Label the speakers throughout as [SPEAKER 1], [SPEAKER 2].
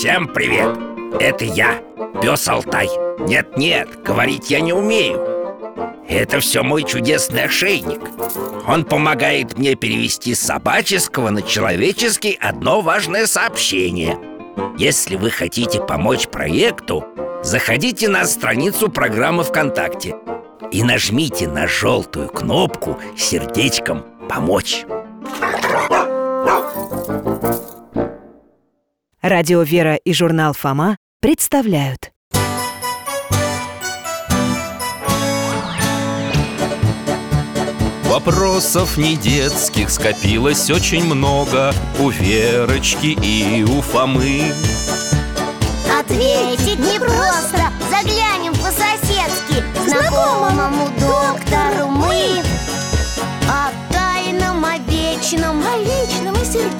[SPEAKER 1] Всем привет! Это я, пес Алтай. Нет-нет, говорить я не умею. Это все мой чудесный ошейник. Он помогает мне перевести с собаческого на человеческий одно важное сообщение. Если вы хотите помочь проекту, заходите на страницу программы ВКонтакте И нажмите на желтую кнопку сердечком «Помочь»
[SPEAKER 2] Радио «Вера» и журнал «Фома» представляют.
[SPEAKER 3] Вопросов не детских скопилось очень много У Верочки и у Фомы.
[SPEAKER 4] Ответить непросто Заглянем по-соседски Знакомому доктору мы О тайном, о вечном О личном и сердечном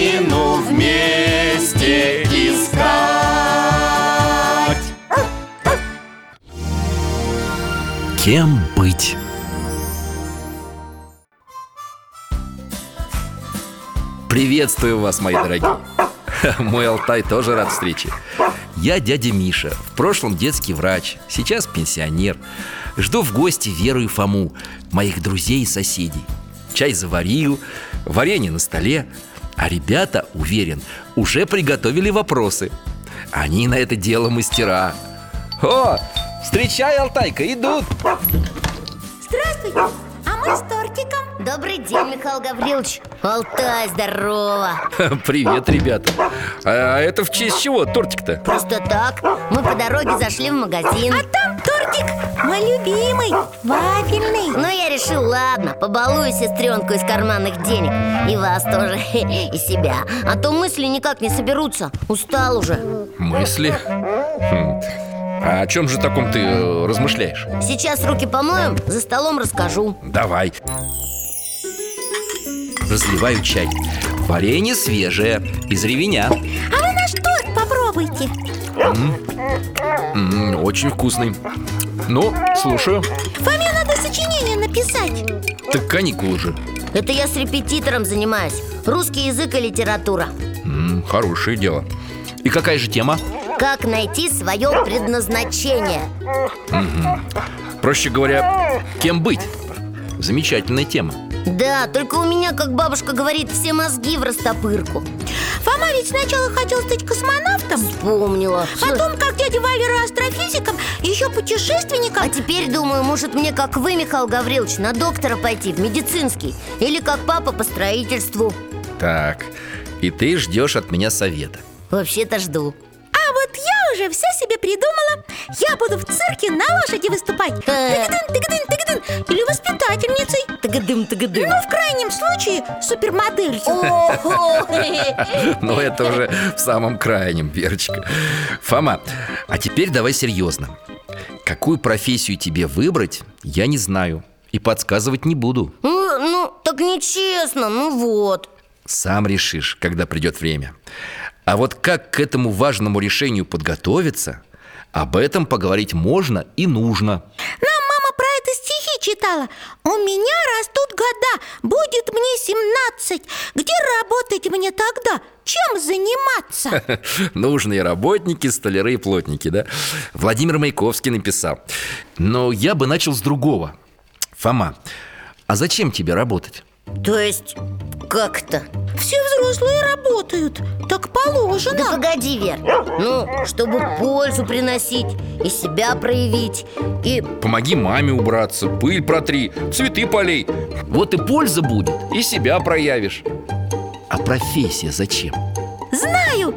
[SPEAKER 3] Кем быть? Приветствую вас, мои дорогие. Мой Алтай тоже рад встрече. Я дядя Миша, в прошлом детский врач, сейчас пенсионер. Жду в гости Веру и Фому, моих друзей и соседей. Чай заварил, варенье на столе А ребята, уверен, уже приготовили вопросы. Они на это дело мастера. О, встречай, Алтайка, идут.
[SPEAKER 4] Здравствуйте, а мы с тортиком. Добрый день, Михаил Гаврилович. Алтай, здорово.
[SPEAKER 3] Привет, ребята. А это в честь чего тортик-то?
[SPEAKER 4] Просто так, мы по дороге зашли в магазин. А там тортик, мой любимый, вафельный. Ну я решил, ладно, побалую сестренку из карманных денег. И вас тоже, и себя. А то мысли никак не соберутся, устал уже.
[SPEAKER 3] Мысли? Хм. А о чем же таком ты э, размышляешь?
[SPEAKER 4] Сейчас руки помоем, за столом расскажу.
[SPEAKER 3] Давай. Разливаю чай. Варенье свежее, из ревеня.
[SPEAKER 4] А вы наш торт попробуйте.
[SPEAKER 3] М, Очень вкусный. Ну, слушаю.
[SPEAKER 4] Фоме надо сочинение написать.
[SPEAKER 3] Так каникулы же.
[SPEAKER 4] Это я с репетитором занимаюсь. Русский язык и литература.
[SPEAKER 3] М, Хорошее дело. И какая же тема?
[SPEAKER 4] Как найти свое предназначение.
[SPEAKER 3] Проще говоря, кем быть? Замечательная тема.
[SPEAKER 4] Да, только у меня, как бабушка говорит, все мозги в растопырку.
[SPEAKER 5] Фома ведь сначала хотел стать космонавтом.
[SPEAKER 4] Вспомнила.
[SPEAKER 5] Потом, как дядя Валера, астрофизиком Еще путешественником.
[SPEAKER 4] А теперь думаю, может мне, как вы, Михаил Гаврилович, на доктора пойти в медицинский Или как папа по строительству.
[SPEAKER 3] Так, и ты ждешь от меня совета.
[SPEAKER 4] Вообще-то жду
[SPEAKER 5] уже все себе придумала. Я буду в цирке на лошади выступать. Тыгдын, тыгдын, тыгдын Или воспитательницей.
[SPEAKER 4] Тыгадым, тыгадым
[SPEAKER 5] Ну, в крайнем случае, супермоделью!
[SPEAKER 3] Но это уже в самом крайнем, Верочка. Фома, а теперь давай серьезно Какую профессию тебе выбрать, я не знаю. И подсказывать не буду.
[SPEAKER 4] Ну, ну, так нечестно, ну вот.
[SPEAKER 3] Сам решишь, когда придет время А вот как к этому важному решению подготовиться Об этом поговорить можно и нужно
[SPEAKER 5] Нам мама про это стихи читала У меня растут года, будет мне 17 Где работать мне тогда? Чем заниматься?
[SPEAKER 3] Нужные работники, столяры и плотники, да? Владимир Маяковский написал Но я бы начал с другого Фома, а зачем тебе работать?
[SPEAKER 4] То есть, как-то
[SPEAKER 5] Все взрослые работают, так положено.
[SPEAKER 4] Да погоди, Вер. Ну, чтобы пользу приносить И себя проявить И
[SPEAKER 3] Помоги маме убраться, пыль протри, цветы полей. Вот и польза будет, и себя проявишь. А профессия зачем?
[SPEAKER 5] Знаю,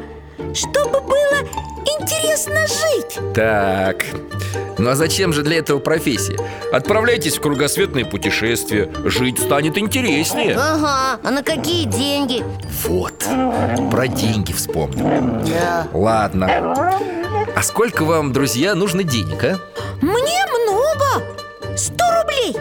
[SPEAKER 5] чтобы было интересно жить.
[SPEAKER 3] Так, ну а зачем же для этого профессия? Отправляйтесь в кругосветное путешествие Жить станет интереснее.
[SPEAKER 4] Ага, а на какие деньги?
[SPEAKER 3] Вот, про деньги вспомнил.
[SPEAKER 4] Да.
[SPEAKER 3] Ладно. А сколько вам, друзья, нужно денег, а?
[SPEAKER 5] Мне много. Сто рублей.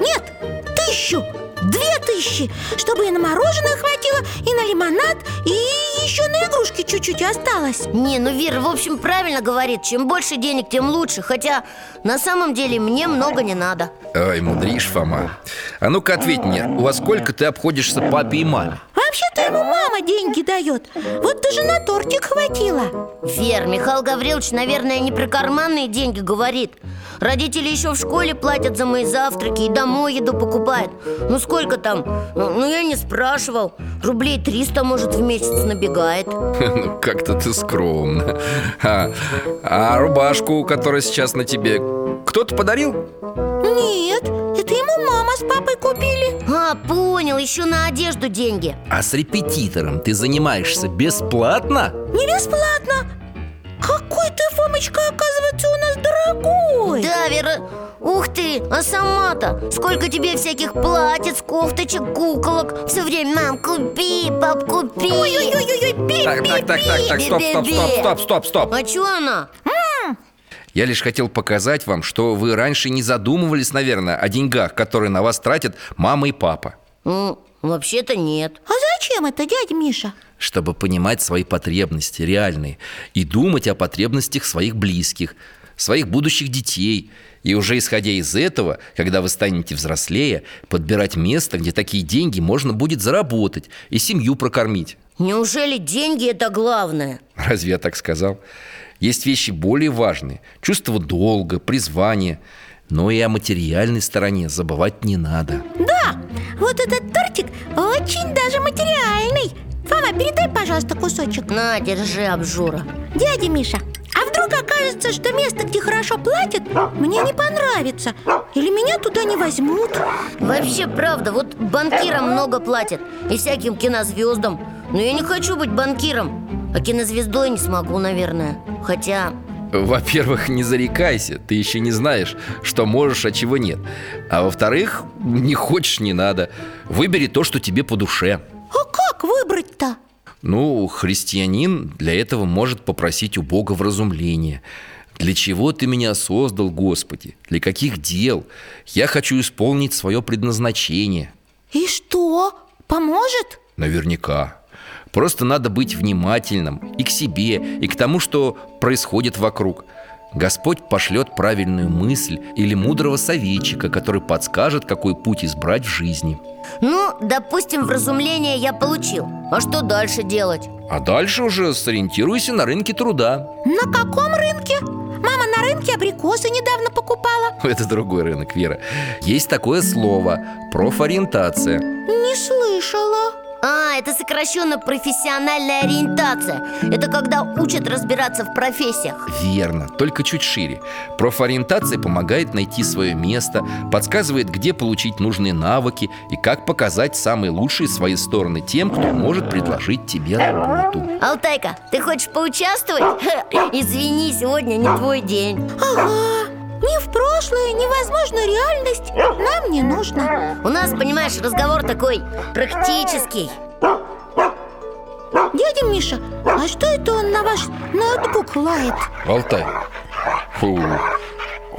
[SPEAKER 5] Нет, тысячу. Две деньжищи Чтобы и на мороженое хватило, и на лимонад И еще на игрушки чуть-чуть осталось.
[SPEAKER 4] Не, ну Вера, в общем, правильно говорит. Чем больше денег, тем лучше. Хотя на самом деле мне много не надо.
[SPEAKER 3] Ой, мудришь, Фома. А ну-ка ответь мне, у вас сколько ты обходишься папе и маме?
[SPEAKER 5] Вообще-то ему мама деньги дает. Вот даже на тортик хватило.
[SPEAKER 4] Вер, Михаил Гаврилович, наверное, не про карманные деньги говорит. Родители еще в школе платят за мои завтраки и домой еду покупают. Ну сколько там? Ну, ну я не спрашивал. Рублей 300, может, в месяц набегает
[SPEAKER 3] Ну, как-то ты скромно. А, а рубашку, которая сейчас на тебе, кто-то подарил?
[SPEAKER 5] Нет, это ему мама с папой купили.
[SPEAKER 4] А, понял, еще на одежду деньги.
[SPEAKER 3] А с репетитором ты занимаешься бесплатно?
[SPEAKER 5] Не бесплатно. Какой ты, Фомочка, оказывается, у нас дорогой.
[SPEAKER 4] Да, Вера, ух ты, а сама-то Сколько тебе всяких платьиц, кофточек, куколок? Все время, мам, купи, пап, купи!
[SPEAKER 5] Ой-ой-ой, пи,
[SPEAKER 3] Так, так, так, так, так, стоп, стоп, стоп, стоп, стоп, стоп.
[SPEAKER 4] А чё она?
[SPEAKER 3] Я лишь хотел показать вам, что вы раньше не задумывались, наверное, о деньгах, которые на вас тратят мама и папа.
[SPEAKER 4] Ну, вообще-то нет.
[SPEAKER 5] А зачем это, дядя Миша?
[SPEAKER 3] Чтобы понимать свои потребности реальные И думать о потребностях своих близких, своих будущих детей И уже исходя из этого, когда вы станете взрослее Подбирать место, где такие деньги можно будет заработать И семью прокормить.
[SPEAKER 4] Неужели деньги это главное?
[SPEAKER 3] Разве я так сказал? Есть вещи более важные Чувство долга, призвание. Но и о материальной стороне забывать не надо.
[SPEAKER 5] Да, вот этот тортик очень даже материальный. Фома, передай, пожалуйста, кусочек.
[SPEAKER 4] На, держи, обжора.
[SPEAKER 5] Дядя Миша, вдруг окажется, что место, где хорошо платят, мне не понравится. Или меня туда не возьмут.
[SPEAKER 4] Вообще, правда, вот банкирам много платят И всяким кинозвездам Но я не хочу быть банкиром А кинозвездой не смогу, наверное. Хотя...
[SPEAKER 3] Во-первых, не зарекайся, ты еще не знаешь, что можешь, а чего нет. А во-вторых, не хочешь, не надо. Выбери то, что тебе по душе.
[SPEAKER 5] А как выбрать-то?
[SPEAKER 3] Ну, христианин для этого может попросить у Бога вразумления Для чего ты меня создал, Господи? Для каких дел? Я хочу исполнить свое предназначение
[SPEAKER 5] И что? Поможет?
[SPEAKER 3] Наверняка Просто надо быть внимательным и к себе, и к тому, что происходит вокруг Господь пошлет правильную мысль или мудрого советчика, который подскажет, какой путь избрать в жизни.
[SPEAKER 4] Ну, допустим, вразумление я получил. А что дальше делать?
[SPEAKER 3] А дальше уже сориентируйся на рынке труда.
[SPEAKER 5] На каком рынке? Мама на рынке абрикосы недавно покупала.
[SPEAKER 3] Это другой рынок, Вера. Есть такое слово – профориентация.
[SPEAKER 5] Не слышала
[SPEAKER 4] А, это сокращенно профессиональная ориентация. Это когда учат разбираться в профессиях.
[SPEAKER 3] Верно, только чуть шире. Профориентация помогает найти свое место Подсказывает, где получить нужные навыки И как показать самые лучшие свои стороны тем, кто может предложить тебе работу.
[SPEAKER 4] Алтайка, ты хочешь поучаствовать? Извини, сегодня не твой день.
[SPEAKER 5] Ага, ни в прошлое, ни возможную реальность нам не нужно
[SPEAKER 4] У нас, понимаешь, разговор такой практический
[SPEAKER 5] Дядя Миша, а что это он на ваш ноутбук лает?
[SPEAKER 3] Алтай Фу.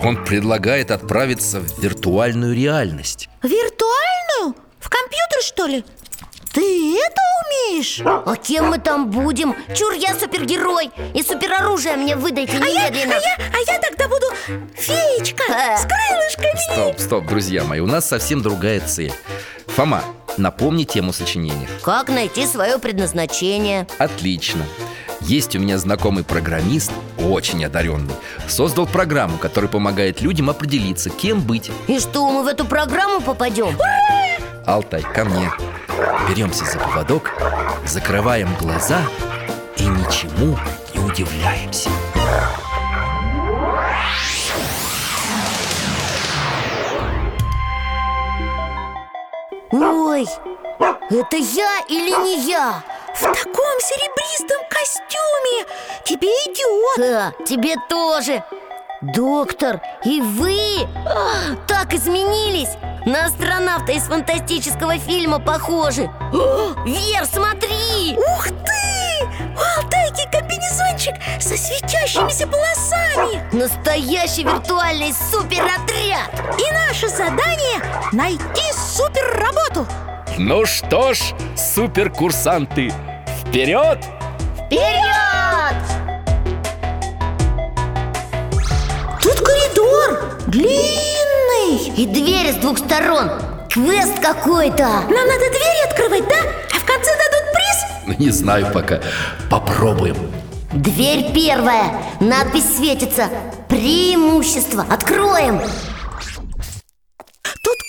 [SPEAKER 3] Он предлагает отправиться в виртуальную реальность
[SPEAKER 5] Виртуальную? В компьютер, что ли? Ты это умеешь?
[SPEAKER 4] А кем мы там будем? Чур, я супергерой И супероружие мне выдайте
[SPEAKER 5] А я, а
[SPEAKER 4] немедленно
[SPEAKER 5] я, а я тогда буду феечка
[SPEAKER 4] А.
[SPEAKER 5] с крылышками
[SPEAKER 3] Стоп, стоп, друзья мои, у нас совсем другая цель Фома, напомни тему сочинения
[SPEAKER 4] Как найти свое предназначение?
[SPEAKER 3] Отлично Есть у меня знакомый программист, очень одаренный Создал программу, которая помогает людям определиться, кем быть
[SPEAKER 4] И что, мы в эту программу попадем?
[SPEAKER 3] Алтай, ко мне. Беремся за поводок, закрываем глаза и ничему не удивляемся.
[SPEAKER 4] Ой, это я или не я?
[SPEAKER 5] В таком серебристом костюме! Тебе идет
[SPEAKER 4] А, тебе тоже. Доктор, и вы А, так изменились На астронавта из фантастического фильма похожи. О, Вер, смотри!
[SPEAKER 5] Ух ты! У Алтайки комбинезончик со светящимися полосами!
[SPEAKER 4] Настоящий виртуальный суперотряд!
[SPEAKER 5] И наше задание – найти суперработу!
[SPEAKER 3] Ну что ж, суперкурсанты, вперед!
[SPEAKER 4] Вперед!
[SPEAKER 5] Тут коридор! Длинный
[SPEAKER 4] И двери с двух сторон. Квест какой-то.
[SPEAKER 5] Нам надо двери открывать, да? А в конце дадут приз?
[SPEAKER 3] Ну, Не знаю пока, попробуем.
[SPEAKER 4] Дверь первая. Надпись светится. Преимущество. Откроем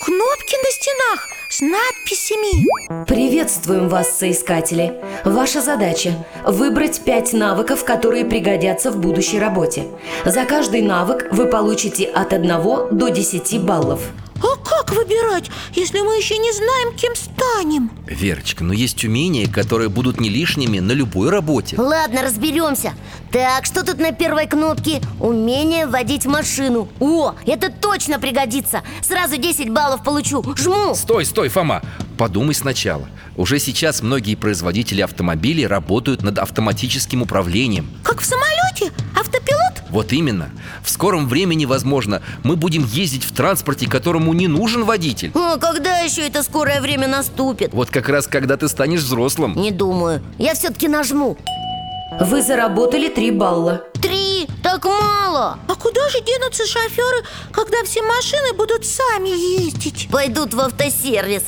[SPEAKER 5] кнопки на стенах с надписями
[SPEAKER 2] Приветствуем вас, соискатели! Ваша задача – выбрать пять навыков, которые пригодятся в будущей работе. За каждый навык вы получите от 1 до 10 баллов.
[SPEAKER 5] А как выбирать, если мы еще не знаем, кем станем?
[SPEAKER 3] Верочка, но есть умения, которые будут не лишними на любой работе.
[SPEAKER 4] Ладно, разберемся Так, что тут на первой кнопке? Умение водить машину. О, это точно пригодится. Сразу 10 баллов получу. Жму.
[SPEAKER 3] Стой, стой, Фома, подумай сначала. Уже сейчас многие производители автомобилей работают над автоматическим управлением.
[SPEAKER 5] Как в самолете?
[SPEAKER 3] Вот именно. В скором времени, возможно, мы будем ездить в транспорте, которому не нужен водитель.
[SPEAKER 4] О, когда еще это скорое время наступит?
[SPEAKER 3] Вот как раз когда ты станешь взрослым.
[SPEAKER 4] Не думаю. Я все-таки нажму.
[SPEAKER 2] Вы заработали 3 балла.
[SPEAKER 4] Три, так мало!
[SPEAKER 5] А куда же денутся шоферы, когда все машины будут сами ездить?
[SPEAKER 4] Пойдут в автосервис.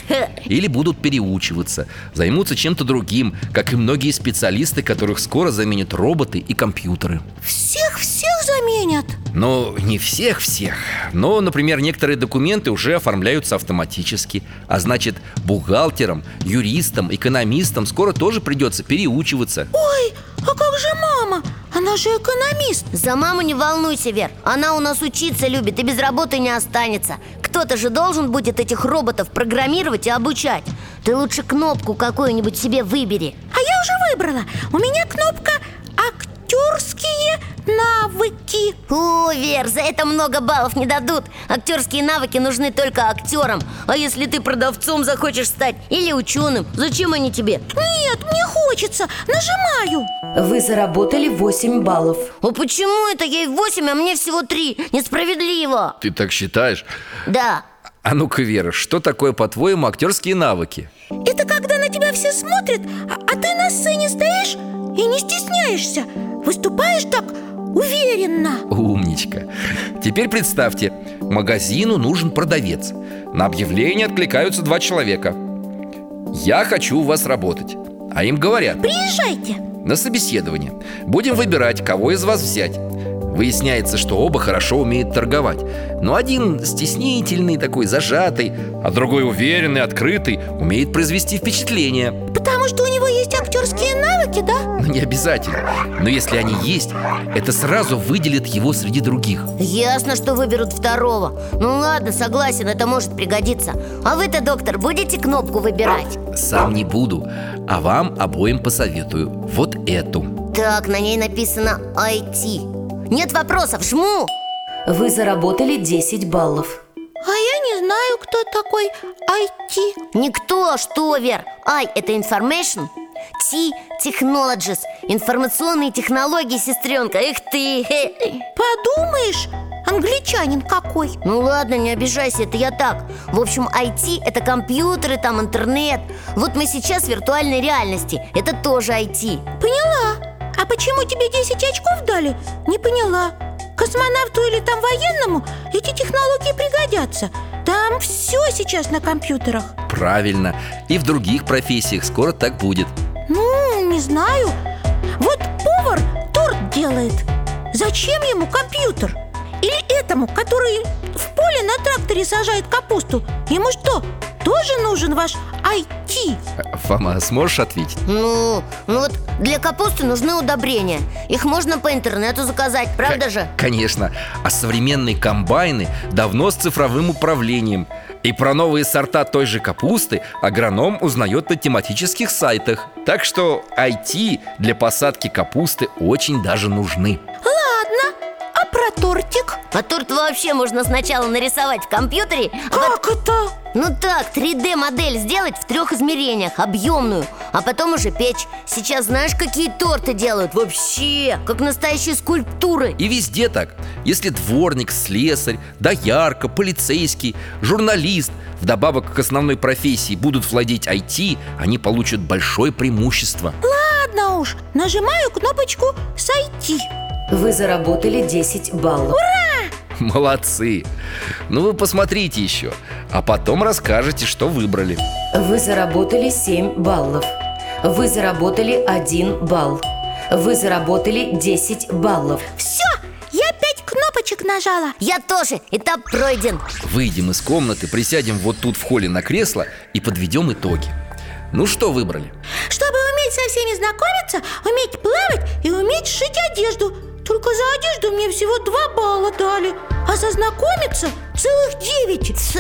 [SPEAKER 3] Или будут переучиваться Займутся чем-то другим Как и многие специалисты, которых скоро заменят роботы и компьютеры.
[SPEAKER 5] Всех-всех заменят?
[SPEAKER 3] Ну, не всех-всех Но, например, некоторые документы уже оформляются автоматически А значит, бухгалтерам, юристам, экономистам скоро тоже придется переучиваться.
[SPEAKER 5] Ой, а как же мама? Она же экономист.
[SPEAKER 4] За маму не волнуйся, Вер. Она у нас учиться любит и без работы не останется. Кто-то же должен будет этих роботов программировать и обучать. Ты лучше кнопку какую-нибудь себе выбери.
[SPEAKER 5] А я уже выбрала. У меня кнопка «Актерские навыки»
[SPEAKER 4] О, Вер, за это много баллов не дадут Актерские навыки нужны только актерам А если ты продавцом захочешь стать или ученым, зачем они тебе?
[SPEAKER 5] Нет, мне хочется, нажимаю
[SPEAKER 2] Вы заработали 8 баллов.
[SPEAKER 4] А почему это ей 8, а мне всего 3? Несправедливо
[SPEAKER 3] Ты так считаешь?
[SPEAKER 4] Да,
[SPEAKER 3] А ну-ка, Вера, что такое, по-твоему, актерские навыки?
[SPEAKER 5] Это когда на тебя все смотрят, а, а ты на сцене стоишь и не стесняешься Выступаешь так уверенно.
[SPEAKER 3] Умничка. Теперь представьте, магазину нужен продавец. На объявление откликаются два человека. Я хочу у вас работать А им говорят
[SPEAKER 5] Приезжайте.
[SPEAKER 3] На собеседование. Будем выбирать, кого из вас взять Выясняется, что оба хорошо умеют торговать. Но один стеснительный, такой зажатый А другой уверенный, открытый Умеет произвести впечатление
[SPEAKER 5] Потому что у него есть актерские навыки, да?
[SPEAKER 3] Ну, не обязательно. Но если они есть, это сразу выделит его среди других.
[SPEAKER 4] Ясно, что выберут второго. Ну ладно, согласен, это может пригодиться. А вы-то, доктор, будете кнопку выбирать?
[SPEAKER 3] Сам не буду, а вам обоим посоветую. Вот эту.
[SPEAKER 4] Так, на ней написано IT Нет вопросов, жму!
[SPEAKER 2] Вы заработали 10 баллов.
[SPEAKER 5] А я не знаю, кто такой IT
[SPEAKER 4] Никто, что, Вер? I – это information T – technologies Информационные технологии, сестренка. Эх ты.
[SPEAKER 5] Подумаешь, англичанин какой.
[SPEAKER 4] Ну ладно, не обижайся, это я так. В общем, IT – это компьютеры, там интернет. Вот мы сейчас в виртуальной реальности. Это тоже IT
[SPEAKER 5] Поняла А почему тебе 10 очков дали? Не поняла. Космонавту или там военному эти технологии пригодятся. Там все сейчас на компьютерах.
[SPEAKER 3] Правильно, и в других профессиях скоро так будет.
[SPEAKER 5] Ну, не знаю. Вот повар торт делает. Зачем ему компьютер? Или этому, который в поле на тракторе сажает капусту? Ему что, тоже нужен ваш IT?
[SPEAKER 3] Фома, сможешь ответить?
[SPEAKER 4] Ну, ну вот для капусты нужны удобрения Их можно по интернету заказать, правда же?
[SPEAKER 3] Конечно, а современные комбайны давно с цифровым управлением И про новые сорта той же капусты агроном узнает на тематических сайтах Так что IT для посадки капусты очень даже нужны
[SPEAKER 5] Ладно, про тортик?
[SPEAKER 4] А торт вообще можно сначала нарисовать в компьютере а пот-
[SPEAKER 5] Как это?
[SPEAKER 4] Ну так, 3D-модель сделать в трех измерениях, объемную А потом уже печь Сейчас знаешь, какие торты делают? Вообще, как настоящие скульптуры
[SPEAKER 3] И везде так Если дворник, слесарь, доярка, полицейский, журналист Вдобавок к основной профессии будут владеть IT Они получат большое преимущество
[SPEAKER 5] Ладно уж, нажимаю кнопочку «Сойти»
[SPEAKER 2] Вы заработали 10 баллов.
[SPEAKER 3] Молодцы! Ну вы посмотрите еще А потом расскажете, что выбрали.
[SPEAKER 2] Вы заработали 7 баллов. Вы заработали 1 балл. Вы заработали 10 баллов.
[SPEAKER 5] Все, я пять кнопочек нажала.
[SPEAKER 4] Я тоже, этап пройден.
[SPEAKER 3] Выйдем из комнаты, присядем вот тут в холле на кресло И подведем итоги. Ну что выбрали?
[SPEAKER 5] Чтобы уметь со всеми знакомиться, уметь плавать и уметь шить одежду Только за одежду мне всего два балла дали А за знакомиться целых девять.
[SPEAKER 4] Ть,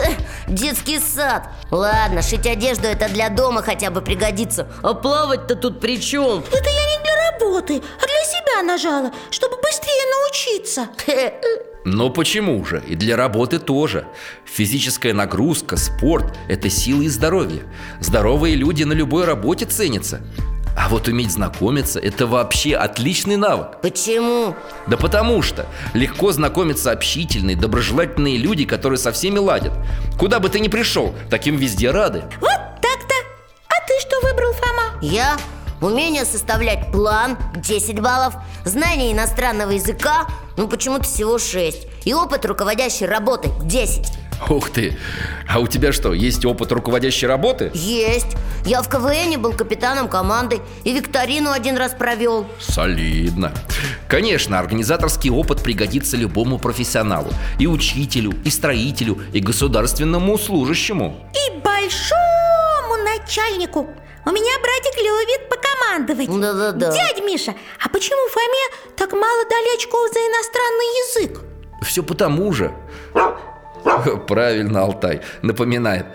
[SPEAKER 4] Детский сад. Ладно, шить одежду это для дома хотя бы пригодится. А плавать-то тут при чем?
[SPEAKER 5] Это я не для работы, а для себя нажала, чтобы быстрее научиться.
[SPEAKER 3] Но почему же? И для работы тоже. Физическая нагрузка, спорт – это сила и здоровье. Здоровые люди на любой работе ценятся А вот уметь знакомиться – это вообще отличный навык.
[SPEAKER 4] Почему?
[SPEAKER 3] Да потому что легко знакомиться общительные, доброжелательные люди, которые со всеми ладят. Куда бы ты ни пришел, таким везде рады.
[SPEAKER 5] Вот так-то. А ты что выбрал, Фома?
[SPEAKER 4] Я? Умение составлять план 10 баллов. Знание иностранного языка Ну почему-то всего 6 И опыт руководящей работы 10
[SPEAKER 3] Ух ты! А у тебя что, есть опыт руководящей работы?
[SPEAKER 4] Есть. Я в КВН был капитаном команды И викторину один раз провел.
[SPEAKER 3] Солидно. Конечно, организаторский опыт пригодится любому профессионалу. И учителю, и строителю, и государственному служащему.
[SPEAKER 5] И большому начальнику. У меня братик любит покомандовать.
[SPEAKER 4] Да-да-да.
[SPEAKER 5] Дядя Миша, а почему Фоме так мало дали очков за иностранный язык?
[SPEAKER 3] Все потому же Правильно, Алтай, напоминает.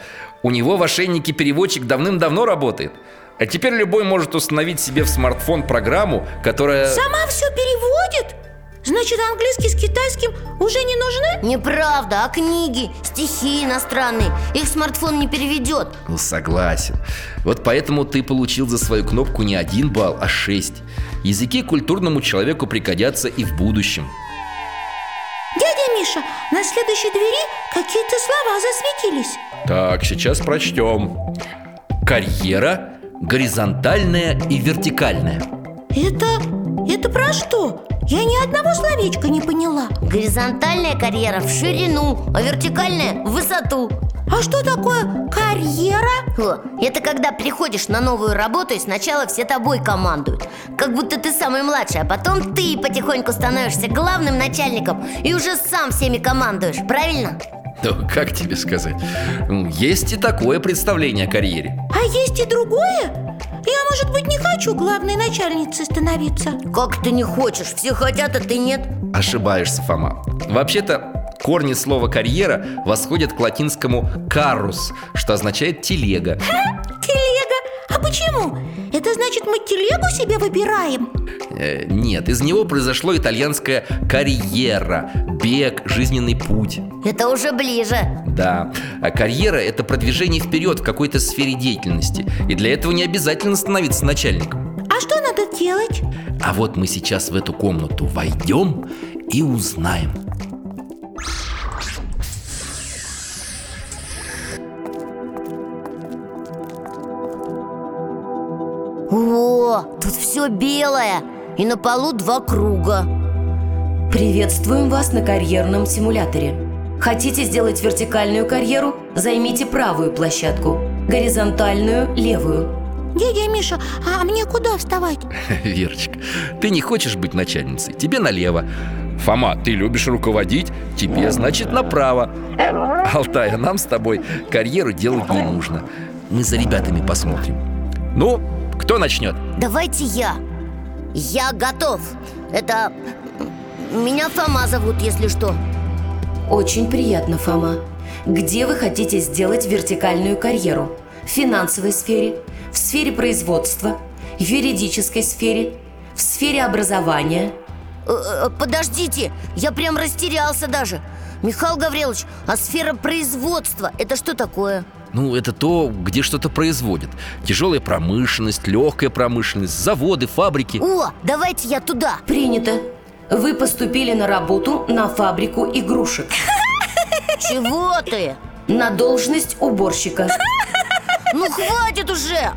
[SPEAKER 3] У него в ошейнике переводчик давным-давно работает. А теперь любой может установить себе в смартфон программу, которая...
[SPEAKER 5] Сама все переводит? Значит, английский с китайским уже не нужны?
[SPEAKER 4] Неправда, а книги, стихи иностранные Их смартфон не переведет
[SPEAKER 3] Ну, согласен. Вот поэтому ты получил за свою кнопку не один балл, а шесть. Языки культурному человеку пригодятся и в будущем
[SPEAKER 5] Миша, на следующей двери какие-то слова засветились.
[SPEAKER 3] Так, сейчас прочтем Карьера горизонтальная и вертикальная.
[SPEAKER 5] Это... это про что? Я ни одного словечка не поняла.
[SPEAKER 4] Горизонтальная карьера в ширину, а вертикальная в высоту
[SPEAKER 5] А что такое карьера?
[SPEAKER 4] О, Это когда приходишь на новую работу и сначала все тобой командуют Как будто ты самый младший, а потом ты потихоньку становишься главным начальником И уже сам всеми командуешь, правильно?
[SPEAKER 3] Ну, как тебе сказать? Есть и такое представление о карьере
[SPEAKER 5] А есть и другое? Я, может быть, не хочу главной начальницей становиться
[SPEAKER 4] Как ты не хочешь? Все хотят, а ты нет
[SPEAKER 3] Ошибаешься, Фома Вообще-то корни слова «карьера» восходят к латинскому «карус», что означает «телега»
[SPEAKER 5] Телега А почему? Это значит, мы телегу себе выбираем?
[SPEAKER 3] Э, Нет, из него произошло итальянское «карьера» Бег, жизненный путь
[SPEAKER 4] Это уже ближе
[SPEAKER 3] Да, а карьера – это продвижение вперед в какой-то сфере деятельности И для этого не обязательно становиться начальником
[SPEAKER 5] А что надо делать?
[SPEAKER 3] А вот мы сейчас в эту комнату войдем и узнаем
[SPEAKER 4] О, тут все белое И на полу два круга
[SPEAKER 2] Приветствуем вас на карьерном симуляторе Хотите сделать вертикальную карьеру? Займите правую площадку Горизонтальную – левую
[SPEAKER 5] Дядя Миша, а мне куда вставать?
[SPEAKER 3] Верочка, ты не хочешь быть начальницей, тебе налево Фома, ты любишь руководить, тебе, значит, направо. Алтай, а нам с тобой карьеру делать не нужно. Мы за ребятами посмотрим. Ну, кто начнет?
[SPEAKER 4] Давайте я. Я готов. Это... Меня Фома зовут, если что.
[SPEAKER 2] Очень приятно, Фома. Где вы хотите сделать вертикальную карьеру? В финансовой сфере, в сфере производства, в юридической сфере, в сфере образования
[SPEAKER 4] подождите, я прям растерялся даже Михаил Гаврилович, а сфера производства – это что такое?
[SPEAKER 3] Ну, это то, где что-то производят Тяжелая промышленность, легкая промышленность, заводы, фабрики
[SPEAKER 4] О, давайте я туда
[SPEAKER 2] Принято Вы поступили на работу на фабрику игрушек
[SPEAKER 4] Чего ты?
[SPEAKER 2] На должность уборщика
[SPEAKER 4] Ну хватит уже!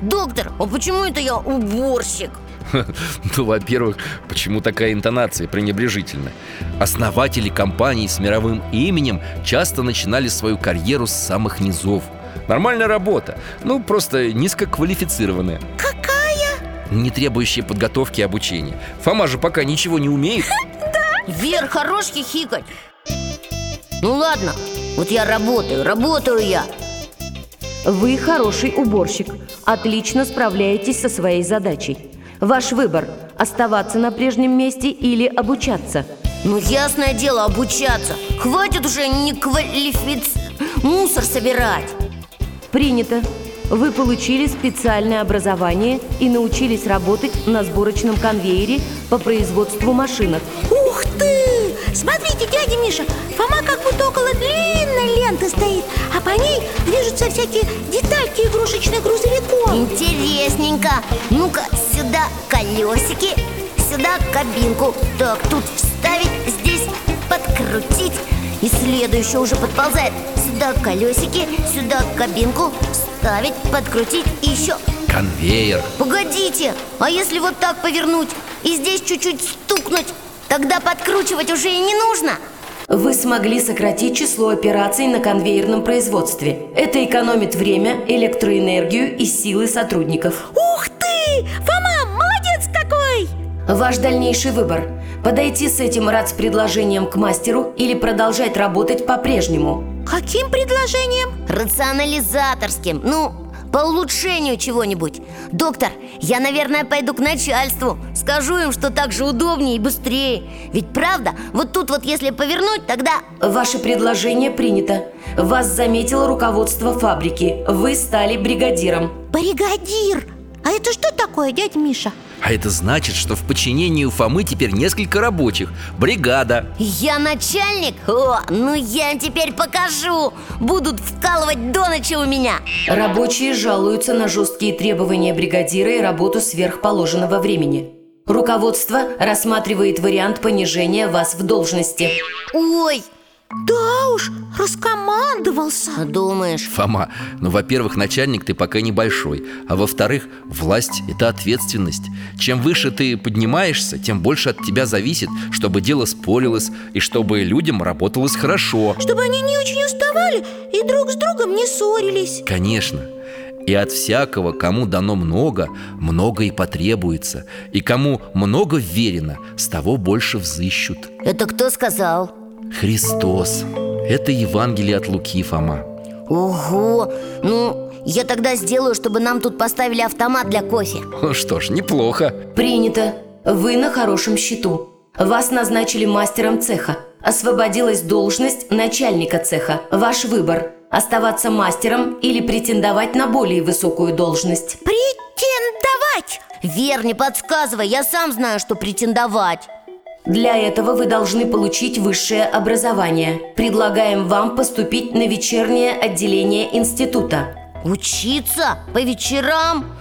[SPEAKER 4] Доктор, а почему это я уборщик?
[SPEAKER 3] Ну, во-первых, почему такая интонация пренебрежительная? Основатели компаний с мировым именем часто начинали свою карьеру с самых низов. Нормальная работа, ну, просто низкоквалифицированная.
[SPEAKER 5] Какая?
[SPEAKER 3] Не требующая подготовки и обучения. Фома же пока ничего не умеет.
[SPEAKER 4] Вер, хорош хихикать. Ну ладно, вот я работаю, работаю я.
[SPEAKER 2] Вы хороший уборщик. Отлично справляетесь со своей задачей Ваш выбор – оставаться на прежнем месте или обучаться?
[SPEAKER 4] Ну, ясное дело, обучаться. Хватит уже не квалифиц... мусор собирать.
[SPEAKER 2] Принято. Вы получили специальное образование и научились работать на сборочном конвейере по производству машинок.
[SPEAKER 5] Ух ты! Смотрите, дядя Миша, Фома как будто около длинной ленты стоит А по ней движутся всякие детальки игрушечных грузовиков.
[SPEAKER 4] Интересненько. Ну-ка, сюда колесики, сюда кабинку. Так, тут вставить, здесь подкрутить. И следующее уже подползает. Сюда колесики, сюда кабинку Вставить, подкрутить и еще
[SPEAKER 3] Конвейер.
[SPEAKER 4] Погодите, а если вот так повернуть И здесь чуть-чуть стукнуть Тогда подкручивать уже и не нужно
[SPEAKER 2] Вы смогли сократить число операций на конвейерном производстве Это экономит время, электроэнергию и силы сотрудников
[SPEAKER 5] Ух ты! Фома, молодец какой!
[SPEAKER 2] Ваш дальнейший выбор – подойти с этим РАЦ-предложением к мастеру или продолжать работать по-прежнему
[SPEAKER 5] Каким предложением?
[SPEAKER 4] Рационализаторским Ну, по улучшению чего-нибудь. Доктор, я, наверное, пойду к начальству. Скажу им, что так же удобнее и быстрее. Ведь правда, вот тут вот если повернуть, тогда...
[SPEAKER 2] Ваше предложение принято. Вас заметило руководство фабрики. Вы стали бригадиром.
[SPEAKER 5] Бригадир! А это что такое, дядя Миша?
[SPEAKER 3] А это значит, что в подчинении у Фомы теперь несколько рабочих. Бригада.
[SPEAKER 4] Я начальник? О, ну я теперь покажу. Будут вкалывать до ночи у меня.
[SPEAKER 2] Рабочие жалуются на жесткие требования бригадира и работу сверхположенного времени. Руководство рассматривает вариант понижения вас в должности.
[SPEAKER 4] Ой,
[SPEAKER 5] Да уж, раскомандовался.
[SPEAKER 4] А думаешь?
[SPEAKER 3] Фома, ну, во-первых, начальник ты пока небольшой А во-вторых, власть – это ответственность. Чем выше ты поднимаешься, тем больше от тебя зависит Чтобы дело спорилось и чтобы людям работалось хорошо.
[SPEAKER 5] Чтобы они не очень уставали и друг с другом не ссорились.
[SPEAKER 3] Конечно. И от всякого, кому дано много, много и потребуется. И кому много верено, с того больше взыщут.
[SPEAKER 4] Это кто сказал?
[SPEAKER 3] Христос. Это Евангелие от Луки, Фома.
[SPEAKER 4] Ого, ну я тогда сделаю, чтобы нам тут поставили автомат для кофе.
[SPEAKER 3] Что ж, неплохо.
[SPEAKER 2] Принято. Вы на хорошем счету. Вас назначили мастером цеха. Освободилась должность начальника цеха. Ваш выбор – оставаться мастером или претендовать на более высокую должность.
[SPEAKER 5] Претендовать!
[SPEAKER 4] Вер, не подсказывай, я сам знаю, что претендовать
[SPEAKER 2] Для этого вы должны получить высшее образование. Предлагаем вам поступить на вечернее отделение института.
[SPEAKER 4] Учиться? По вечерам?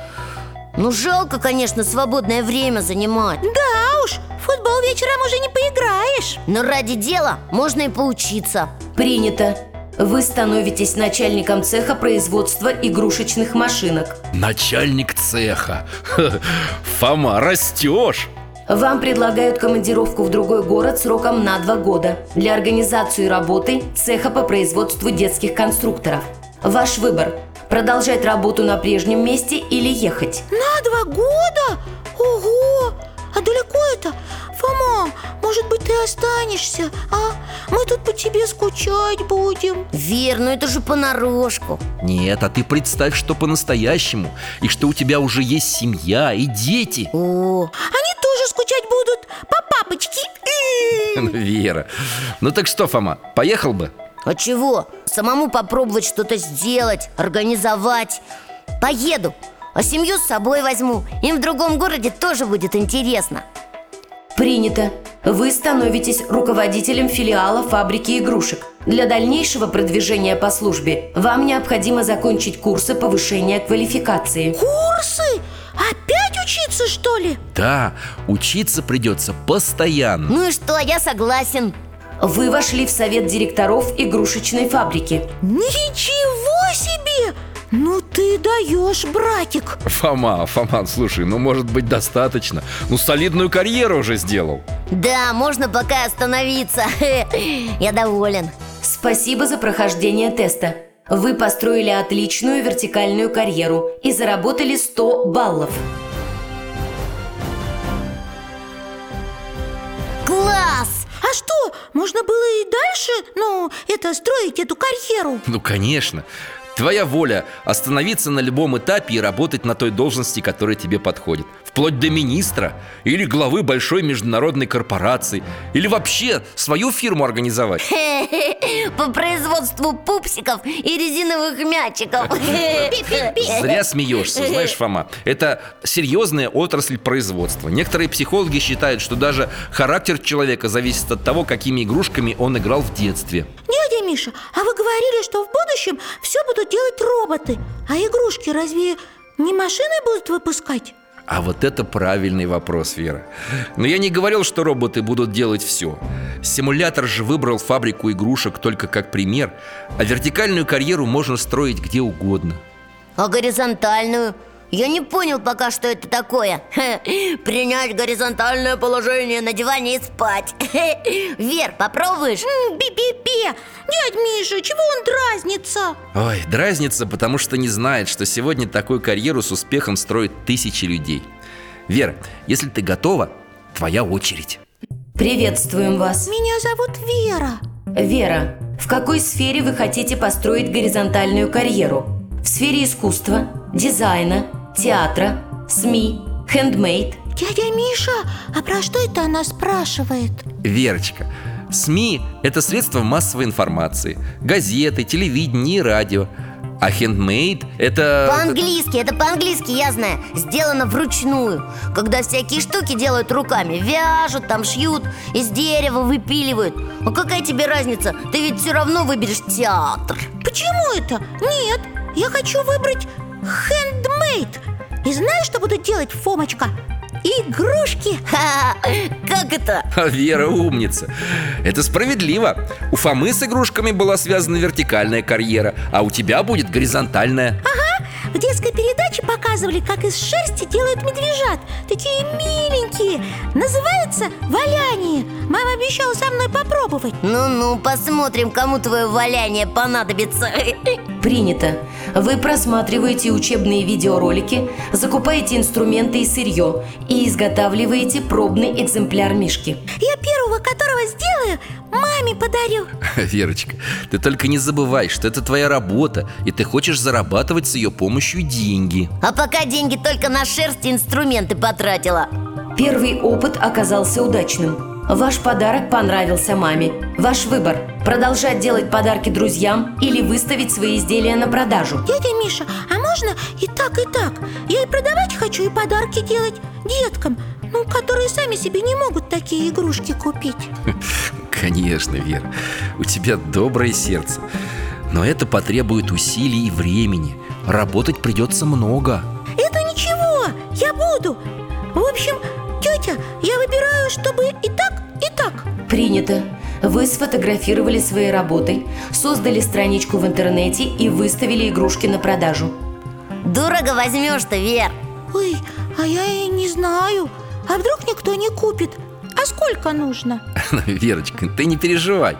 [SPEAKER 4] Ну, жалко, конечно, свободное время занимать.
[SPEAKER 5] Да уж, в футбол вечером уже не поиграешь.
[SPEAKER 4] Но ради дела можно и поучиться.
[SPEAKER 2] Принято. Вы становитесь начальником цеха производства игрушечных машинок.
[SPEAKER 3] Начальник цеха. Фома, растешь
[SPEAKER 2] Вам предлагают командировку в другой город сроком на два года для организации работы цеха по производству детских конструкторов. Ваш выбор – продолжать работу на прежнем месте или ехать.
[SPEAKER 5] На два года? Ого! А далеко это? Фома, может быть, ты останешься, а? Мы тут по тебе скучать будем
[SPEAKER 4] Вер, ну это же понарошку
[SPEAKER 3] Нет, а ты представь, что по-настоящему И что у тебя уже есть семья и дети
[SPEAKER 4] О,
[SPEAKER 5] Они тоже скучать будут по папочке
[SPEAKER 3] Вера Ну так что, Фома, поехал бы?
[SPEAKER 4] а чего? Самому попробовать что-то сделать, организовать Поеду, а семью с собой возьму Им в другом городе тоже будет интересно
[SPEAKER 2] Принято. Вы становитесь руководителем филиала фабрики игрушек. Для дальнейшего продвижения по службе вам необходимо закончить курсы повышения квалификации.
[SPEAKER 5] Курсы? Учиться, что ли?
[SPEAKER 3] Да, учиться придется постоянно
[SPEAKER 4] Ну и что, я согласен
[SPEAKER 2] Вы вошли в совет директоров игрушечной фабрики.
[SPEAKER 5] Ничего себе! Ну ты даешь, братик
[SPEAKER 3] Фома, Фома, слушай, ну может быть достаточно Ну солидную карьеру уже сделал
[SPEAKER 4] Да, можно пока остановиться Я доволен
[SPEAKER 2] Спасибо за прохождение теста. Вы построили отличную вертикальную карьеру и заработали 100 баллов.
[SPEAKER 4] Класс!
[SPEAKER 5] А что, можно было и дальше, ну, это, строить эту карьеру?
[SPEAKER 3] Ну конечно Твоя воля остановиться на любом этапе и работать на той должности, которая тебе подходит. Вплоть до министра Или главы большой международной корпорации Или вообще свою фирму организовать.
[SPEAKER 4] По производству пупсиков и резиновых мячиков.
[SPEAKER 3] Зря смеешься, знаешь, Фома Это серьезная отрасль производства. Некоторые психологи считают, что даже характер человека зависит от того, какими игрушками он играл в детстве.
[SPEAKER 5] Дядя Миша, а вы говорили, что в будущем все будут делать роботы А игрушки разве не машины будут выпускать?
[SPEAKER 3] А вот это правильный вопрос, Вера Но я не говорил, что роботы будут делать все Симулятор же выбрал фабрику игрушек только как пример А вертикальную карьеру можно строить где угодно
[SPEAKER 4] А горизонтальную? Я не понял пока, что это такое Принять горизонтальное положение на диване и спать Вер, попробуешь?
[SPEAKER 5] Би-би-би! Дядь Миша, чего он дразнится?
[SPEAKER 3] Ой, дразнится, потому что не знает, что сегодня такую карьеру с успехом строят тысячи людей Вера, если ты готова, твоя очередь
[SPEAKER 2] Приветствуем вас.
[SPEAKER 5] Меня зовут Вера
[SPEAKER 2] Вера, в какой сфере вы хотите построить горизонтальную карьеру? В сфере искусства, дизайна, театра, СМИ, хендмейд?
[SPEAKER 5] Дядя Миша, а про что это она спрашивает?
[SPEAKER 3] Верочка, СМИ – это средства массовой информации Газеты, телевидение и радио А хендмейд – это…
[SPEAKER 4] По-английски, это по-английски, я знаю Сделано вручную Когда всякие штуки делают руками Вяжут, там шьют, из дерева выпиливают А какая тебе разница? Ты ведь все равно выберешь театр
[SPEAKER 5] Почему это? Нет, я хочу выбрать хендмейд И знаешь, что буду делать, Фомочка? Игрушки.
[SPEAKER 4] Ха, Как это?
[SPEAKER 3] А Вера умница. Это справедливо. У Фомы с игрушками была связана вертикальная карьера А у тебя будет горизонтальная
[SPEAKER 5] В детской передаче показывали, как из шерсти делают медвежат. Такие миленькие. Называется валяние Мама обещала со мной попробовать.
[SPEAKER 4] Ну-ну, посмотрим, кому твое валяние понадобится.
[SPEAKER 2] Принято. Вы просматриваете учебные видеоролики, закупаете инструменты и сырье и изготавливаете пробный экземпляр мишки.
[SPEAKER 5] Я первого, которого сделаю, маме подарю
[SPEAKER 3] Верочка, ты только не забывай, что это твоя работа И ты хочешь зарабатывать с ее помощью деньги
[SPEAKER 4] А пока деньги только на шерсть и инструменты потратила
[SPEAKER 2] Первый опыт оказался удачным. Ваш подарок понравился маме. Ваш выбор – продолжать делать подарки друзьям или выставить свои изделия на продажу.
[SPEAKER 5] Дядя Миша, а можно и так, и так? Я и продавать хочу, и подарки делать деткам Ну, которые сами себе не могут такие игрушки купить.
[SPEAKER 3] Конечно, Вера. У тебя доброе сердце. Но это потребует усилий и времени. Работать придется много.
[SPEAKER 5] Это ничего, я буду. В общем, тетя, я выбираю, чтобы и так, и так.
[SPEAKER 2] Принято. Вы сфотографировали свои работы, создали страничку в интернете и выставили игрушки на продажу.
[SPEAKER 4] Дорого возьмешь-то, Вер.
[SPEAKER 5] Ой, а я и не знаю А вдруг никто не купит? А сколько нужно?
[SPEAKER 3] Верочка, ты не переживай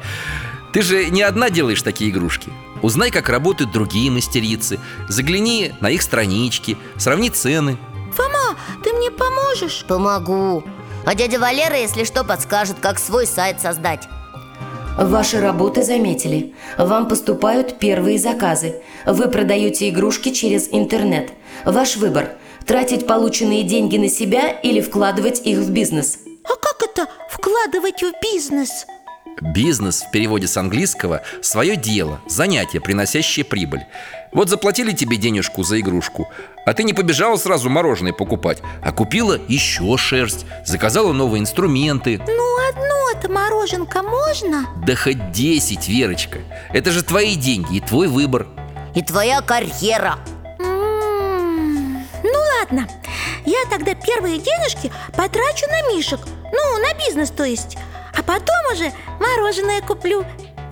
[SPEAKER 3] Ты же не одна делаешь такие игрушки Узнай, как работают другие мастерицы Загляни на их странички Сравни цены
[SPEAKER 5] Фома, ты мне поможешь?
[SPEAKER 4] Помогу А дядя Валера, если что, подскажет, как свой сайт создать
[SPEAKER 2] Ваши работы заметили. Вам поступают первые заказы. Вы продаете игрушки через интернет. Ваш выбор – тратить полученные деньги на себя или вкладывать их в бизнес.
[SPEAKER 5] А как это вкладывать в бизнес?
[SPEAKER 3] Бизнес в переводе с английского – свое дело, занятие, приносящее прибыль Вот заплатили тебе денежку за игрушку, а ты не побежала сразу мороженое покупать А купила еще шерсть, заказала новые инструменты
[SPEAKER 5] Ну, одно-то мороженка можно?
[SPEAKER 3] Да хоть десять, Верочка Это же твои деньги и твой выбор
[SPEAKER 4] И твоя карьера
[SPEAKER 5] ладно, я тогда первые денежки потрачу на мишек Ну, на бизнес то есть А потом уже мороженое куплю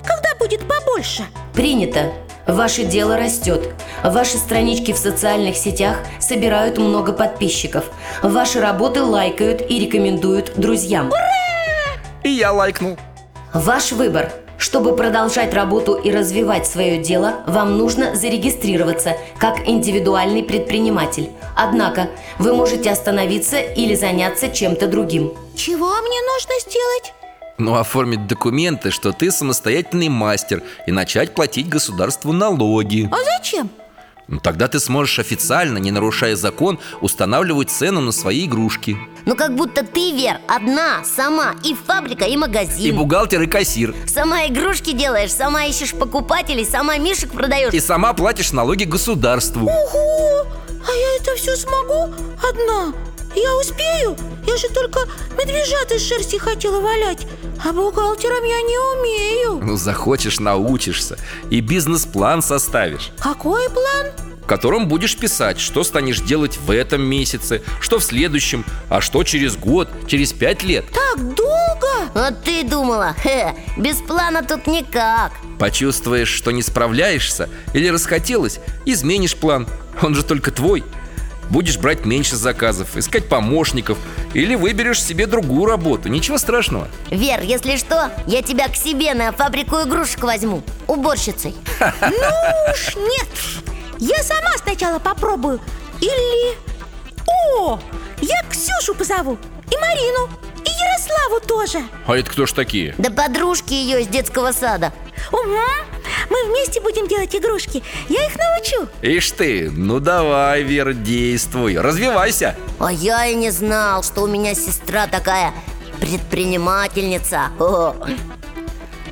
[SPEAKER 5] Когда будет побольше
[SPEAKER 2] Принято. Ваше дело растет. Ваши странички в социальных сетях собирают много подписчиков. Ваши работы лайкают и рекомендуют друзьям.
[SPEAKER 3] И я лайкнул
[SPEAKER 2] Ваш выбор. Чтобы продолжать работу и развивать свое дело, вам нужно зарегистрироваться как индивидуальный предприниматель. Однако вы можете остановиться или заняться чем-то другим.
[SPEAKER 5] Чего мне нужно сделать?
[SPEAKER 3] Ну, оформить документы, что ты самостоятельный мастер И начать платить государству налоги
[SPEAKER 5] А зачем?
[SPEAKER 3] Ну, Тогда ты сможешь официально, не нарушая закон, устанавливать цену на свои игрушки.
[SPEAKER 4] Ну как будто ты, Вер, одна, сама И фабрика, и
[SPEAKER 3] И
[SPEAKER 4] магазин
[SPEAKER 3] бухгалтер, и кассир.
[SPEAKER 4] Сама игрушки делаешь, сама ищешь покупателей Сама мишек продаешь.
[SPEAKER 3] И сама платишь налоги государству.
[SPEAKER 5] Ого! А я это все смогу? Одна? Я успею? Я же только медвежат из шерсти хотела валять А бухгалтером я не умею
[SPEAKER 3] Ну, захочешь, научишься И бизнес-план составишь
[SPEAKER 5] Какой план?
[SPEAKER 3] В котором будешь писать, что станешь делать в этом месяце Что в следующем, а что через год, через пять лет
[SPEAKER 5] Так долго?
[SPEAKER 4] Вот ты думала, хе, без плана тут никак
[SPEAKER 3] Почувствуешь, что не справляешься Или расхотелось, изменишь план Он же только твой Будешь брать меньше заказов, искать помощников Или выберешь себе другую работу. Ничего страшного.
[SPEAKER 4] Вер, если что, я тебя к себе на фабрику игрушек возьму Уборщицей.
[SPEAKER 5] Ну уж нет. Я сама сначала попробую. Или... О, я Ксюшу позову И Марину И Ярославу тоже.
[SPEAKER 3] А это кто ж такие?
[SPEAKER 4] Да подружки ее из детского сада.
[SPEAKER 5] Угу. Мы вместе будем делать игрушки. Я их научу.
[SPEAKER 3] Ишь ты, ну давай, Вера, действуй. Развивайся.
[SPEAKER 4] А я и не знал, что у меня сестра такая предпринимательница. О,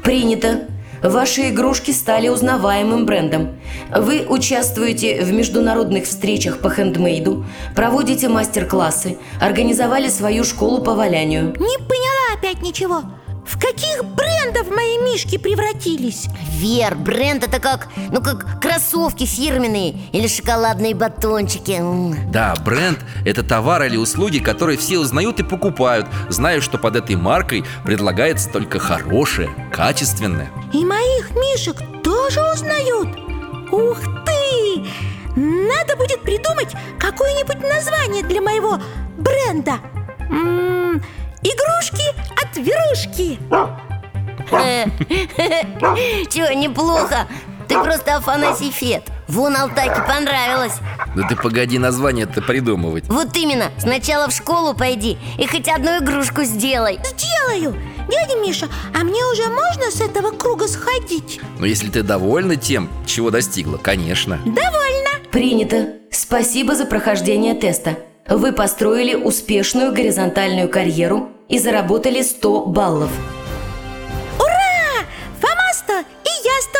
[SPEAKER 2] Принято. Ваши игрушки стали узнаваемым брендом. Вы участвуете в международных встречах по хендмейду, проводите мастер-классы, организовали свою школу по валянию.
[SPEAKER 5] Не поняла опять ничего В каких брендов мои мишки превратились?
[SPEAKER 4] Вер, бренд это как, ну как кроссовки фирменные Или шоколадные батончики М.
[SPEAKER 3] Да, бренд – это товар или услуги, которые все узнают и покупают Зная, что под этой маркой предлагается только хорошее, качественное
[SPEAKER 5] И моих мишек тоже узнают Ух ты! Надо будет придумать какое-нибудь название для моего бренда М, Игрушки от Верушки
[SPEAKER 4] Чего, неплохо Ты просто Афанасий Фет Вон Алтайке понравилось
[SPEAKER 3] Да ты погоди название-то придумывать
[SPEAKER 4] Вот именно, сначала в школу пойди И хоть одну игрушку сделай
[SPEAKER 5] Сделаю! Дядя Миша, а мне уже можно с этого круга сходить?
[SPEAKER 3] Но если ты довольна тем, чего достигла, конечно
[SPEAKER 5] Довольно!
[SPEAKER 2] Принято. Спасибо за прохождение теста. Вы построили успешную горизонтальную карьеру и заработали 100 баллов.
[SPEAKER 5] Ура! Фома 100 и я 100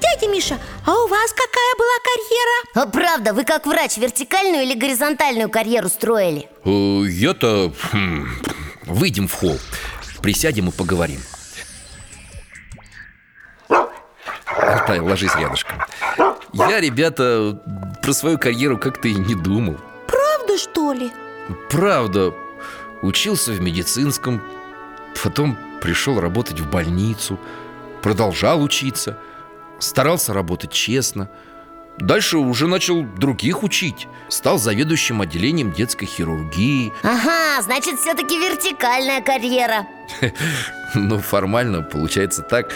[SPEAKER 5] Дядя Миша, а у вас какая была карьера?
[SPEAKER 4] А правда, вы как врач вертикальную или горизонтальную карьеру строили?
[SPEAKER 3] Э, Я-то... хм, Выйдем в холл Присядем и поговорим Алтай, ложись рядышком Я, ребята, про свою карьеру как-то и не думал
[SPEAKER 5] Правда, что ли?
[SPEAKER 3] Правда, учился в медицинском Потом пришел работать в больницу Продолжал учиться Старался работать честно. Дальше уже начал других учить Стал заведующим отделением детской хирургии.
[SPEAKER 4] Ага, значит, все-таки вертикальная карьера.
[SPEAKER 3] Ну, формально получается так.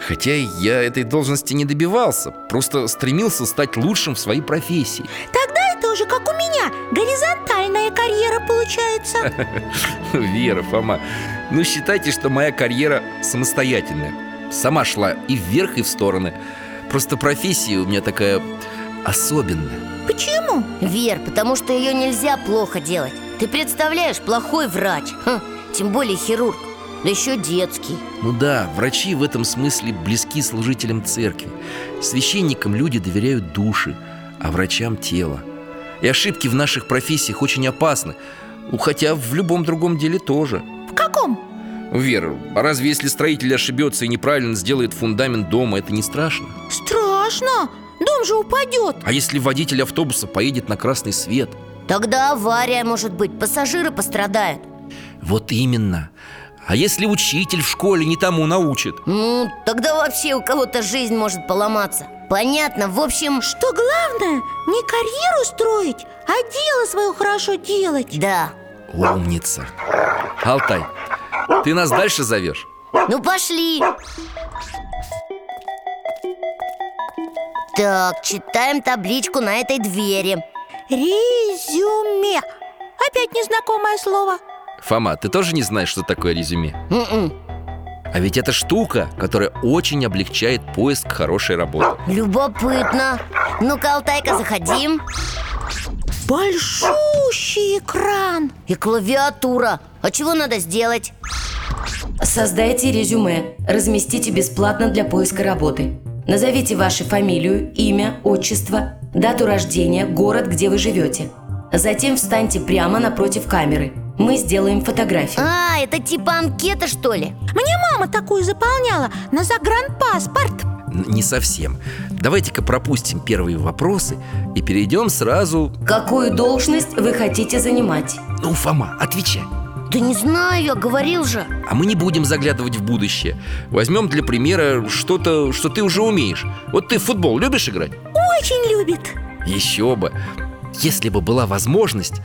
[SPEAKER 3] Хотя я этой должности не добивался Просто стремился стать лучшим в своей профессии.
[SPEAKER 5] Тогда это уже как у Горизонтальная карьера получается.
[SPEAKER 3] Вера, Фома Ну, считайте, что моя карьера самостоятельная. Сама шла и вверх, и в стороны. Просто профессия у меня такая особенная.
[SPEAKER 5] Почему?
[SPEAKER 4] Вер, потому что ее нельзя плохо делать. Ты представляешь, плохой врач Хм, Тем более хирург да еще детский.
[SPEAKER 3] Ну да, врачи в этом смысле близки служителям церкви. Священникам люди доверяют души, а врачам тело И ошибки в наших профессиях очень опасны Ну, хотя в любом другом деле тоже
[SPEAKER 5] В каком?
[SPEAKER 3] Вера, а разве если строитель ошибется и неправильно сделает фундамент дома, это не страшно?
[SPEAKER 5] Страшно Дом же упадет
[SPEAKER 3] А если водитель автобуса поедет на красный свет?
[SPEAKER 4] Тогда авария может быть, пассажиры пострадают
[SPEAKER 3] Вот именно А если учитель в школе не тому научит?
[SPEAKER 4] Ну, тогда вообще у кого-то жизнь может поломаться Понятно, в общем,
[SPEAKER 5] Что главное, не карьеру строить, а дело свое хорошо делать.
[SPEAKER 4] Да.
[SPEAKER 3] Умница. Алтай, ты нас дальше зовешь?
[SPEAKER 4] Ну пошли. Так, читаем табличку на этой двери.
[SPEAKER 5] Резюме. Опять незнакомое слово.
[SPEAKER 3] Фома, ты тоже не знаешь, что такое резюме?
[SPEAKER 4] М-м.
[SPEAKER 3] А ведь это штука, которая очень облегчает поиск хорошей работы
[SPEAKER 4] Любопытно Ну-ка, Алтайка, заходим
[SPEAKER 5] Большущий экран
[SPEAKER 4] И клавиатура А чего надо сделать?
[SPEAKER 2] Создайте резюме. Разместите бесплатно для поиска работы. Назовите вашу фамилию, имя, отчество, дату рождения, город, где вы живете. Затем встаньте прямо напротив камеры. Мы сделаем фотографию.
[SPEAKER 4] А, это типа анкета, что ли?
[SPEAKER 5] Мне мама такую заполняла на загранпаспорт
[SPEAKER 3] Не совсем Давайте-ка пропустим первые вопросы и перейдем сразу...
[SPEAKER 2] Какую должность вы хотите занимать?
[SPEAKER 3] Ну, Фома, отвечай
[SPEAKER 4] Да не знаю, я говорил же
[SPEAKER 3] А мы не будем заглядывать в будущее Возьмем для примера что-то, что ты уже умеешь Вот ты в футбол любишь играть?
[SPEAKER 5] Очень любит
[SPEAKER 3] Еще бы Если бы была возможность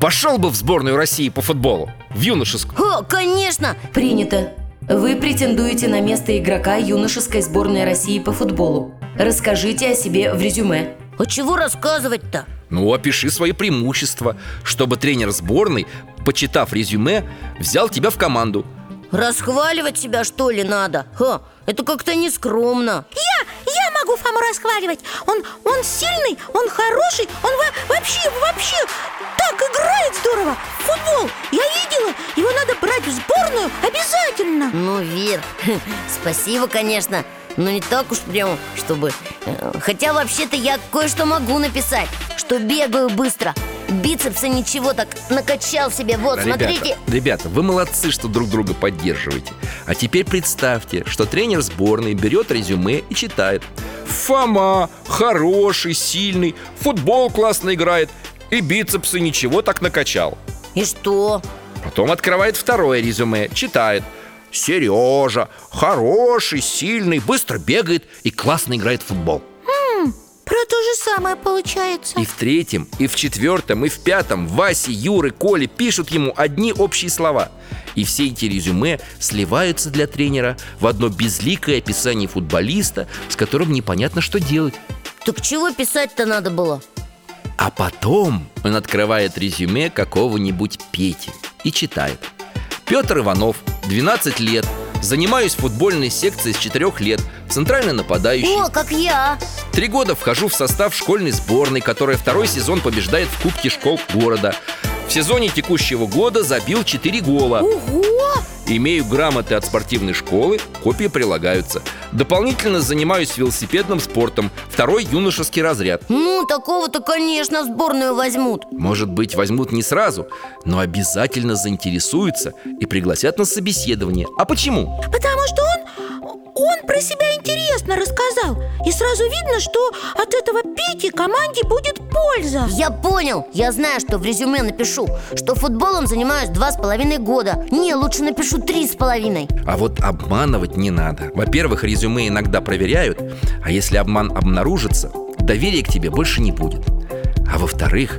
[SPEAKER 3] Пошел бы в сборную России по футболу В юношескую
[SPEAKER 4] О, конечно
[SPEAKER 2] Принято. Вы претендуете на место игрока юношеской сборной России по футболу. Расскажите о себе в резюме.
[SPEAKER 4] А чего рассказывать-то?
[SPEAKER 3] Ну, опиши свои преимущества Чтобы тренер сборной, почитав резюме, взял тебя в команду
[SPEAKER 4] Расхваливать себя, что ли, надо? Ха, это как-то нескромно
[SPEAKER 5] Я, я могу Фому расхваливать. Он, он сильный, он хороший Он во- вообще, вообще так играет здорово. Футбол, я видела Его надо брать в сборную обязательно.
[SPEAKER 4] Ну, Вер, спасибо, конечно Но не так уж прям, чтобы э, Хотя вообще-то я кое-что могу написать Что бегаю быстро Бицепсы ничего так накачал себе. Вот, смотрите.
[SPEAKER 3] Ребята, ребята, вы молодцы, что друг друга поддерживаете. А теперь представьте, что тренер сборной берет резюме и читает. Фома хороший, сильный, футбол классно играет И бицепсы ничего так накачал
[SPEAKER 4] И что?
[SPEAKER 3] Потом открывает второе резюме, читает. Сережа хороший, сильный, быстро бегает и классно играет в футбол
[SPEAKER 5] Про то же самое получается.
[SPEAKER 3] И в третьем, и в четвертом, и в пятом Васе, Юры, Коле пишут ему одни общие слова. И все эти резюме сливаются для тренера В одно безликое описание футболиста С которым непонятно, что делать.
[SPEAKER 4] Так чего писать-то надо было?
[SPEAKER 3] А потом он открывает резюме какого-нибудь Пети И читает. Петр Иванов, 12 лет Занимаюсь футбольной секцией с 4 лет Центральный нападающий
[SPEAKER 4] О, как я!
[SPEAKER 3] Три года вхожу в состав школьной сборной, которая второй сезон побеждает в Кубке школ города. В сезоне текущего года забил 4 гола.
[SPEAKER 5] Ого!
[SPEAKER 3] Имею грамоты от спортивной школы, копии прилагаются. Дополнительно занимаюсь велосипедным спортом, второй юношеский разряд.
[SPEAKER 4] Ну, такого-то, конечно, в сборную возьмут
[SPEAKER 3] Может быть, возьмут не сразу, но обязательно заинтересуются и пригласят на собеседование. А почему?
[SPEAKER 5] Потому что он, про себя интересно рассказал. И сразу видно, что от этого Пети команде будет польза.
[SPEAKER 4] Я понял, я знаю, что в резюме напишу Что футболом занимаюсь два с половиной года. Не, лучше напишу три с половиной.
[SPEAKER 3] А вот обманывать не надо. Во-первых, резюме иногда проверяют А если обман обнаружится, доверия к тебе больше не будет. А во-вторых,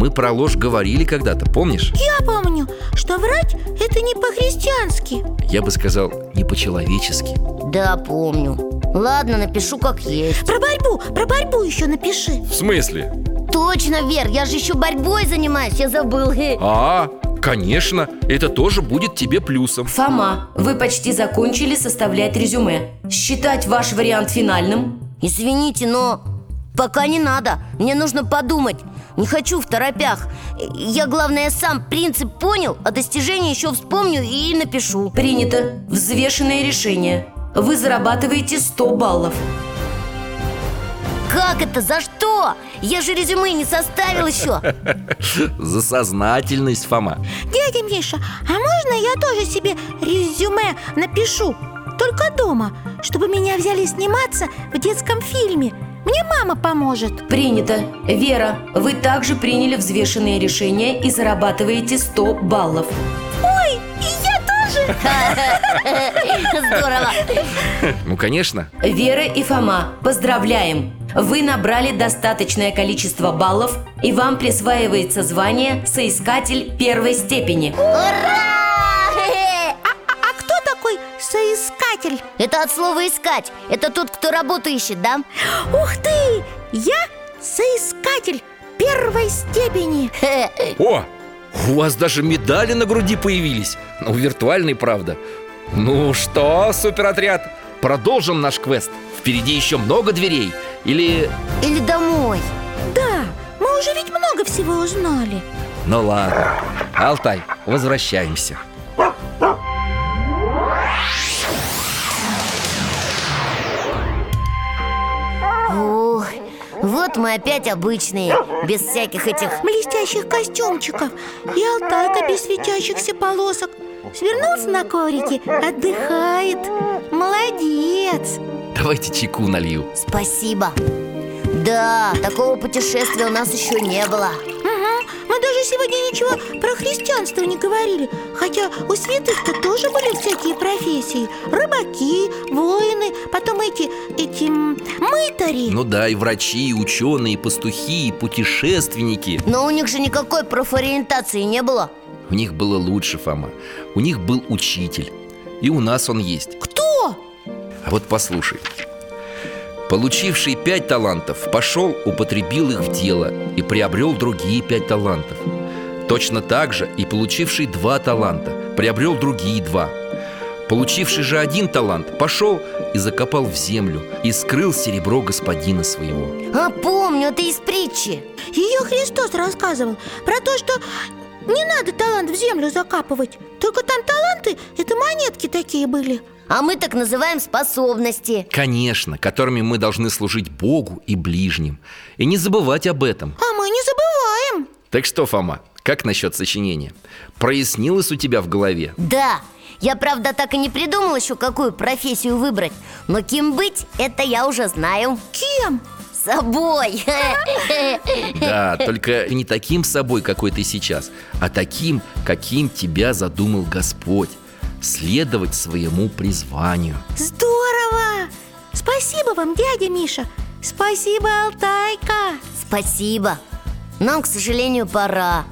[SPEAKER 3] мы про ложь говорили когда-то, помнишь?
[SPEAKER 5] Я помню, что врать это не по-христиански.
[SPEAKER 3] Я бы сказал, не по-человечески.
[SPEAKER 4] Да, помню. Ладно, напишу как есть.
[SPEAKER 5] Про борьбу, про борьбу еще напиши.
[SPEAKER 3] В смысле?
[SPEAKER 4] Точно, Вер, я же еще борьбой занимаюсь, я забыл.
[SPEAKER 3] А, конечно, это тоже будет тебе плюсом.
[SPEAKER 2] Фома, вы почти закончили составлять резюме. Считать ваш вариант финальным?
[SPEAKER 4] Извините, но пока не надо. Мне нужно подумать Не хочу в торопях Я, главное, сам принцип понял А достижение еще вспомню и напишу
[SPEAKER 2] Принято. Взвешенное решение. Вы зарабатываете 100 баллов.
[SPEAKER 4] Как это? За что? Я же резюме не составил еще
[SPEAKER 3] За сознательность, Фома
[SPEAKER 5] Дядя Миша, а можно я тоже себе резюме напишу? Только дома, чтобы меня взяли сниматься в детском фильме Мне мама поможет
[SPEAKER 2] Принято. Вера, вы также приняли взвешенное решение и зарабатываете 100 баллов.
[SPEAKER 5] Ой, и я тоже
[SPEAKER 4] Здорово
[SPEAKER 3] Ну, конечно
[SPEAKER 2] Вера и Фома, поздравляем! Вы набрали достаточное количество баллов, и вам присваивается звание «Соискатель первой степени».
[SPEAKER 4] Ура!
[SPEAKER 5] а, а кто такой соискатель?
[SPEAKER 4] Это от слова искать Это тот, кто работу ищет, да?
[SPEAKER 5] Ух ты! Я соискатель первой степени.
[SPEAKER 3] О, у вас даже медали на груди появились. Ну, виртуальные, правда. Ну что, суперотряд, продолжим наш квест. Впереди еще много дверей. Или...
[SPEAKER 4] Или домой.
[SPEAKER 5] Да, мы уже ведь много всего узнали.
[SPEAKER 3] Ну ладно. Алтай, возвращаемся
[SPEAKER 4] вот мы опять обычные Без всяких этих
[SPEAKER 5] Блестящих костюмчиков И Алтайка без светящихся полосок. Свернулся на коврике, отдыхает. Молодец.
[SPEAKER 3] Давайте чайку налью.
[SPEAKER 4] Спасибо. Да, такого путешествия у нас еще не было
[SPEAKER 5] мы даже сегодня ничего про христианство не говорили. Хотя у святых-то тоже были всякие профессии. Рыбаки, воины, потом эти, эти м, мытари.
[SPEAKER 3] Ну да, и врачи, и ученые, и пастухи, и путешественники.
[SPEAKER 4] Но у них же никакой профориентации не было.
[SPEAKER 3] У них было лучше, Фома. У них был учитель. И у нас он есть.
[SPEAKER 5] Кто?
[SPEAKER 3] А вот послушай Получивший пять талантов пошел, употребил их в дело И приобрел другие пять талантов. Точно так же и получивший два таланта Приобрел другие два. Получивший же один талант пошел и закопал в землю И скрыл серебро господина своего.
[SPEAKER 4] А, помню, это из притчи.
[SPEAKER 5] Ее Христос рассказывал про то, что не надо талант в землю закапывать Только там таланты, это монетки такие были
[SPEAKER 4] А мы так называем способности.
[SPEAKER 3] Конечно, которыми мы должны служить Богу и ближним. И не забывать об этом.
[SPEAKER 5] А мы не забываем.
[SPEAKER 3] Так что, Фома, как насчет сочинения? Прояснилось у тебя в голове?
[SPEAKER 4] Да, я, правда, так и не придумал еще, какую профессию выбрать. Но кем быть, это я уже знаю.
[SPEAKER 5] Кем?
[SPEAKER 4] Собой.
[SPEAKER 3] Да, только не таким собой, какой ты сейчас А таким, каким тебя задумал Господь Следовать своему призванию.
[SPEAKER 5] Здорово! Спасибо вам, дядя Миша. Спасибо, Алтайка.
[SPEAKER 4] Спасибо. Нам, к сожалению, пора.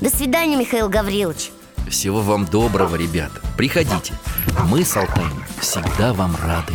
[SPEAKER 4] До свидания, Михаил Гаврилович.
[SPEAKER 3] Всего вам доброго, ребята. Приходите. Мы с Алтаем всегда вам рады